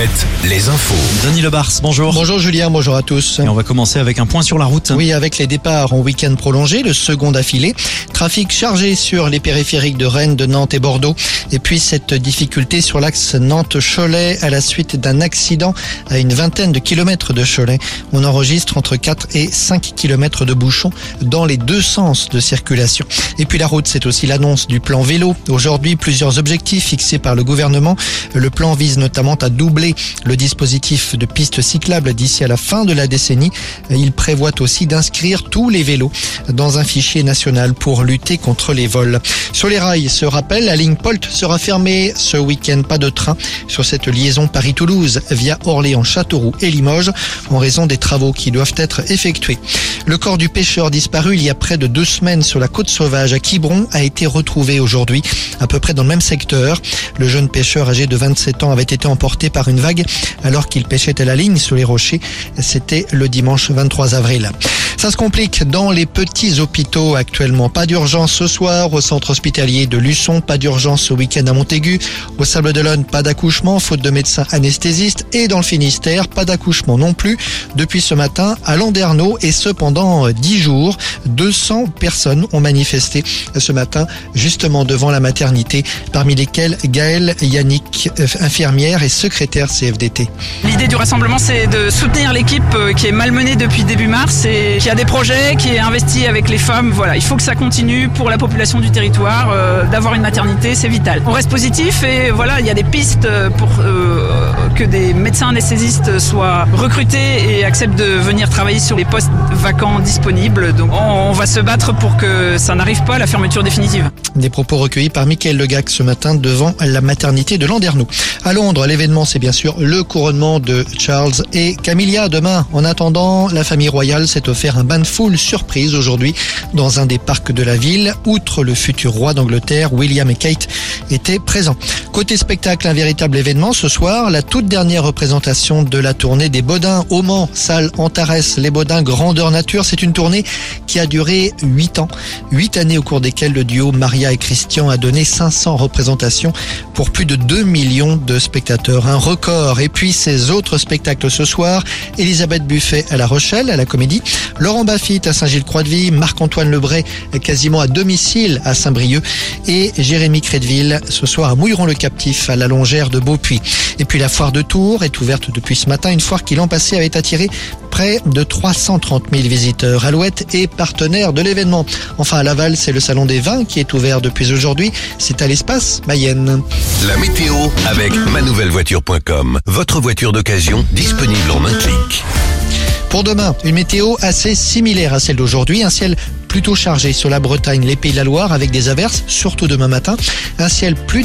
Mohamed, les infos. Denis Lebars, bonjour. Bonjour Julien, bonjour à tous. Et on va commencer avec un point sur la route. Oui, avec les départs en week-end prolongé, le second d'affilée. Trafic chargé sur les périphériques de Rennes, de Nantes et Bordeaux. Et puis cette difficulté sur l'axe Nantes-Cholet à la suite d'un accident à une vingtaine de kilomètres de Cholet. On enregistre entre 4 et 5 kilomètres de bouchons dans les deux sens de circulation. Et puis la route, c'est aussi l'annonce du plan vélo. Aujourd'hui, plusieurs objectifs fixés par le gouvernement. Le plan vise notamment à doubler le dispositif de pistes cyclables d'ici à la fin de la décennie. Il prévoit aussi d'inscrire tous les vélos dans un fichier national pour lutter contre les vols. Sur les rails, ce rappel, la ligne Polt sera fermée ce week-end. Pas de train sur cette liaison Paris-Toulouse via Orléans, Châteauroux et Limoges en raison des travaux qui doivent être effectués. Le corps du pêcheur disparu il y a près de deux semaines sur la côte sauvage à Quiberon a été retrouvé aujourd'hui, à peu près dans le même secteur. Le jeune pêcheur âgé de 27 ans avait été emporté par une vague alors qu'il pêchait à la ligne sur les rochers. C'était le dimanche 23 avril. Ça se complique dans les petits hôpitaux actuellement. Pas d'urgence ce soir au centre hospitalier de Luçon, pas d'urgence ce week-end à Montaigu. Au Sable d'Olonne, pas d'accouchement, faute de médecins anesthésistes. Et dans le Finistère, pas d'accouchement non plus depuis ce matin à Landerneau. Et ce pendant 10 jours, 200 personnes ont manifesté ce matin justement devant la maternité, parmi lesquelles Gaëlle Yannick, infirmière et secrétaire CFDT. L'idée du rassemblement, c'est de soutenir l'équipe qui est malmenée depuis début mars et qui a des projets, qui est investi avec les femmes. Voilà, il faut que ça continue pour la population du territoire. Euh, D'avoir une maternité, c'est vital. On reste positif et voilà, il y a des pistes pour euh, que des médecins anesthésistes soient recrutés et acceptent de venir travailler sur les postes vacants disponibles. Donc on, va se battre pour que ça n'arrive pas à la fermeture définitive. Des propos recueillis par Michael Legac ce matin devant la maternité de Landerneau. À Londres, l'événement, c'est bien sûr le couronnement de Charles et Camilla demain. En attendant, la famille royale s'est offert un bain de foule surprise aujourd'hui dans un des parcs de la ville. Outre le futur roi d'Angleterre, William et Kate étaient présents. Côté spectacle, un véritable événement ce soir, la toute dernière représentation de la tournée des Baudins au Mans, salle Antares, les Baudins grandeur nature. C'est une tournée qui a duré 8 ans, 8 années au cours desquelles le duo Maria et Christian a donné 500 représentations pour plus de 2 millions de spectateurs, un record. Et puis ces autres spectacles ce soir, Elisabeth Buffet à La Rochelle, à la Comédie, Laurent Baffit à Saint-Gilles-Croix-de-Vie, Marc-Antoine Lebray quasiment à domicile à Saint-Brieuc et Jérémy Crédville ce soir à Mouilleron-le-Captif à la Longère de Beaupuy. Et puis la foire de Tours est ouverte depuis ce matin, une foire qui l'an passé avait attiré près de 330 000 visiteurs. Alouette est partenaire de l'événement. Enfin à Laval, c'est le salon des vins qui est ouvert depuis aujourd'hui. C'est à l'espace Mayenne. La météo avec manouvellevoiture.com. Votre voiture d'occasion disponible en un clic. Pour demain, une météo assez similaire à celle d'aujourd'hui. Un ciel plutôt chargé sur la Bretagne, les Pays de la Loire avec des averses, surtout demain matin. Un ciel plus